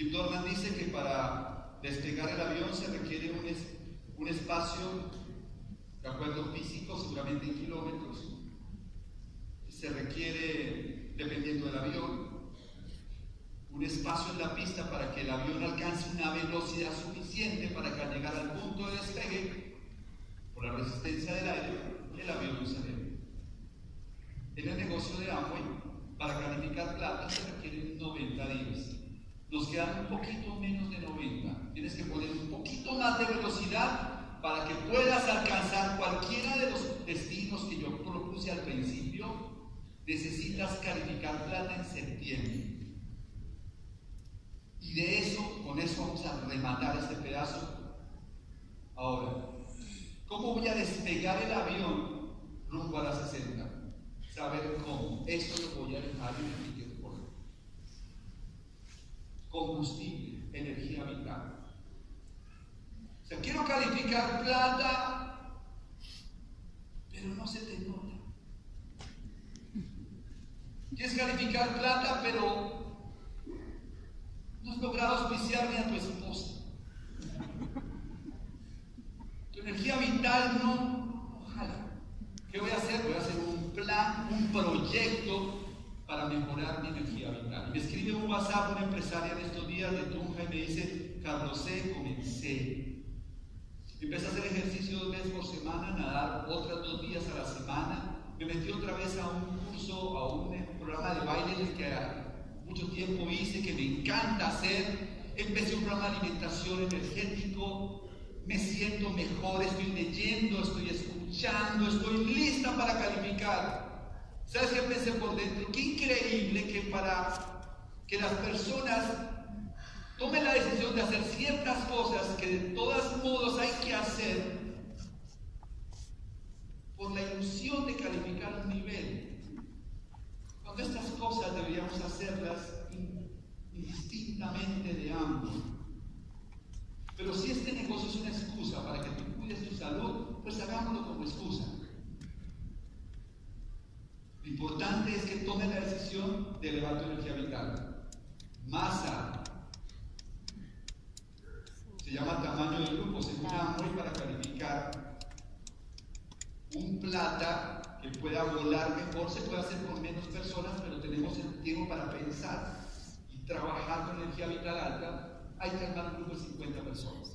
Jim Dornan dice que para despegar el avión se requiere un, espacio, de acuerdo físico, seguramente en kilómetros. Se requiere, dependiendo del avión, un espacio en la pista para que el avión alcance una velocidad suficiente para que al llegar al punto de despegue, por la resistencia del aire, el avión no se. En el negocio de Amway, para calificar plata se requieren 90 días. Nos quedan un poquito menos de 90. Tienes que poner un poquito más de velocidad para que puedas alcanzar cualquiera de los destinos que yo propuse al principio. Necesitas calificar plata en septiembre. Y de eso, con eso vamos a rematar este pedazo. Ahora, ¿cómo voy a despegar el avión rumbo a la 60? Saber cómo. Eso lo voy a dejar en el Combustible, energía vital. O sea, quiero calificar plata, pero no se te nota. Quieres calificar plata, pero no has logrado auspiciar ni a tu esposa. Tu energía vital no, ojalá. ¿Qué voy a hacer? Voy a hacer un plan, un proyecto para mejorar mi energía vital. Me escribe un WhatsApp una empresaria en estos días de Tunja y me dice, Carlos C, comencé. Empecé a hacer ejercicio dos veces por semana, nadar otros dos días a la semana. Me metí otra vez a un curso, a un programa de baile que mucho tiempo hice, que me encanta hacer. Empecé un programa de alimentación energético, me siento mejor, estoy leyendo, estoy escuchando, estoy lista para calificar. ¿Sabes qué pensé por dentro? Qué increíble que para que las personas tomen la decisión de hacer ciertas cosas que de todos modos hay que hacer por la ilusión de calificar un nivel cuando estas cosas deberíamos hacerlas indistintamente de ambos. Pero si este negocio es una excusa para que tú cuides tu salud, pues hagámoslo como excusa. Lo es que tome la decisión de elevar tu energía vital. Masa. Se llama tamaño del grupo, se usa muy para calificar un plata que pueda volar mejor, se puede hacer con menos personas, pero tenemos el tiempo para pensar y trabajar con energía vital alta, hay que armar un grupo de 50 personas.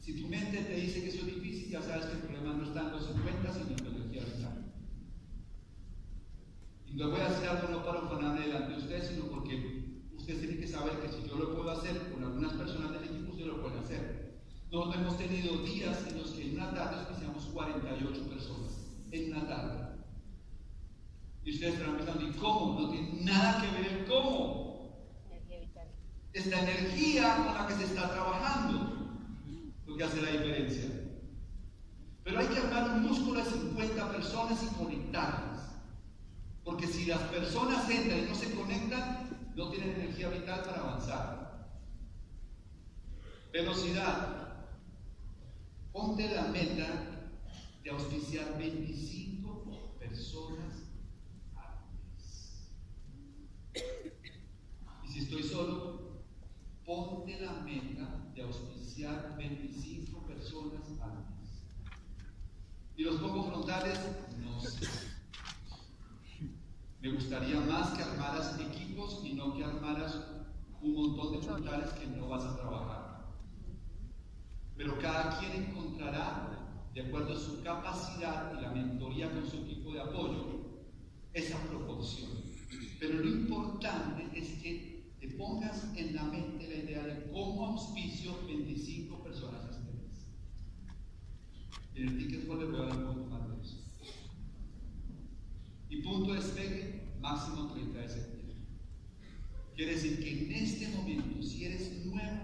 Si tu mente te dice que eso es difícil, ya sabes que el problema no está en los 50, sino en energía vital. No voy a hacer algo no para ufanarme delante de ustedes, sino porque ustedes tienen que saber que si yo lo puedo hacer con algunas personas del equipo, ustedes lo pueden hacer. Nosotros hemos tenido días en los que en una tarde auspiciamos 48 personas. En una tarde. Y ustedes estarán pensando, ¿y cómo? No tiene nada que ver el cómo. Es la energía con la que se está trabajando lo que hace la diferencia. Pero hay que armar un músculo de 50 personas y conectarlas. Porque si las personas entran y no se conectan, no tienen energía vital para avanzar. Velocidad. Ponte la meta de auspiciar 25 personas Si estoy solo, ponte la meta de auspiciar 25 personas al mes. ¿Y los pongo frontales? No sé. Me gustaría más que armaras equipos y no que armaras un montón de frontales que no vas a trabajar. Pero cada quien encontrará, de acuerdo a su capacidad y la mentoría con su equipo de apoyo, esa proporción. Pero lo importante es que te pongas en la mente la idea de cómo auspicio 25 personas este mes. En el ticket voy a hablar un poco más de eso. Y punto máximo 30 de septiembre. Quiere decir que en este momento, si eres nuevo,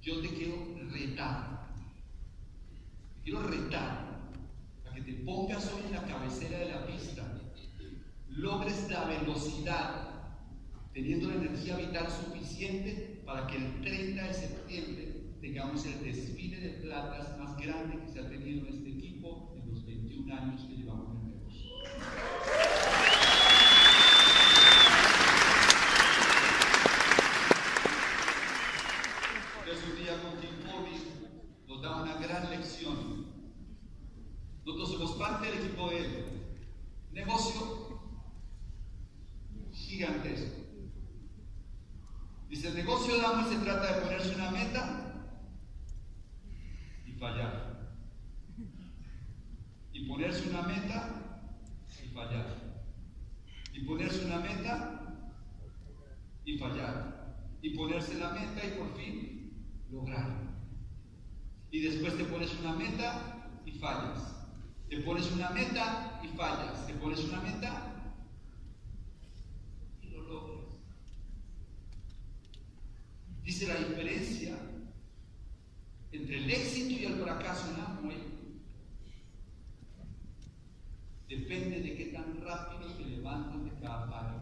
yo te quiero retar. Te quiero retar a que te pongas hoy en la cabecera de la pista, logres la velocidad teniendo la energía vital suficiente para que el 30 de septiembre tengamos el desfile de platas más grande que se ha tenido en este equipo en los 21 años que llevamos en el negocio. hace un día con Kim nos da una gran lección. Nosotros somos parte del equipo de él. Negocio gigantesco. Dice, el negocio de Amway se trata de ponerse una meta y fallar. Y ponerse una meta y fallar. Y ponerse una meta y fallar. Y ponerse la meta y por fin lograr. Y después te pones una meta y fallas. Te pones una meta y fallas. Te pones una meta Dice la diferencia entre el éxito y el fracaso en Amway depende de qué tan rápido te levantas de cada fallo.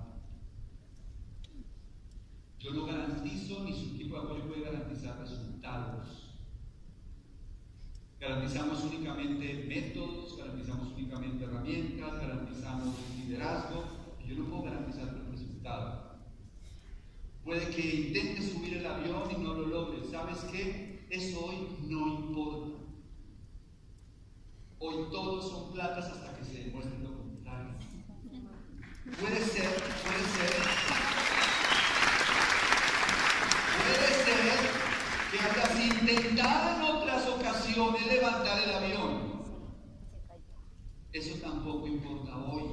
Yo no garantizo, ni su equipo de apoyo puede garantizar resultados. Garantizamos únicamente métodos, garantizamos únicamente herramientas, garantizamos liderazgo, yo no puedo garantizar el resultado. Puede que intentes subir el avión y no lo logres. ¿Sabes qué? Eso hoy no importa. Hoy todos son platas hasta que se demuestre lo contrario. Puede ser, puede ser. Puede ser que hayas intentado en otras levantar el avión. Eso tampoco importa hoy.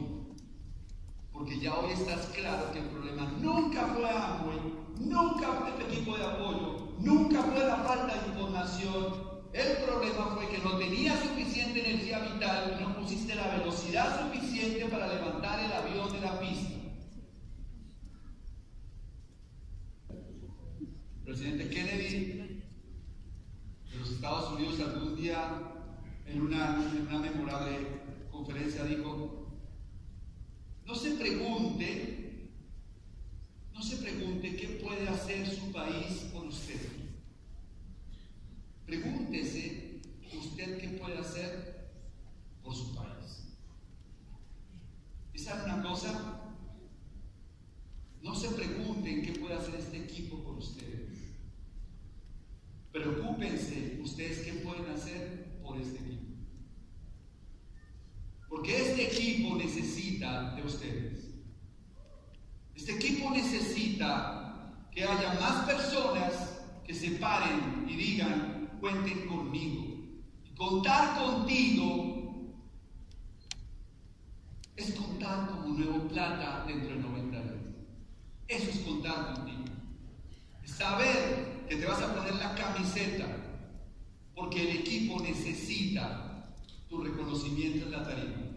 Porque ya hoy estás claro que el problema nunca fue Amway, nunca fue este equipo de apoyo, nunca fue la falta de información. El problema fue que no tenías suficiente energía vital y no pusiste la velocidad suficiente para levantar el avión de la pista. El presidente Kennedy Estados Unidos algún día en una, memorable conferencia dijo, no se pregunte, no se pregunte qué puede hacer su país por usted. Pregúntese usted qué puede hacer por su país. ¿Y sabe una cosa? No se pregunten qué puede hacer este equipo por ustedes. Preocúpense ustedes qué pueden hacer por este equipo. Porque este equipo necesita de ustedes. Este equipo necesita que haya más personas que se paren y digan, cuenten conmigo. contar contigo es contar como nuevo plata dentro de 90 años. Eso es contar contigo. Saber que te vas a poner la camiseta porque el equipo necesita tu reconocimiento en la tarea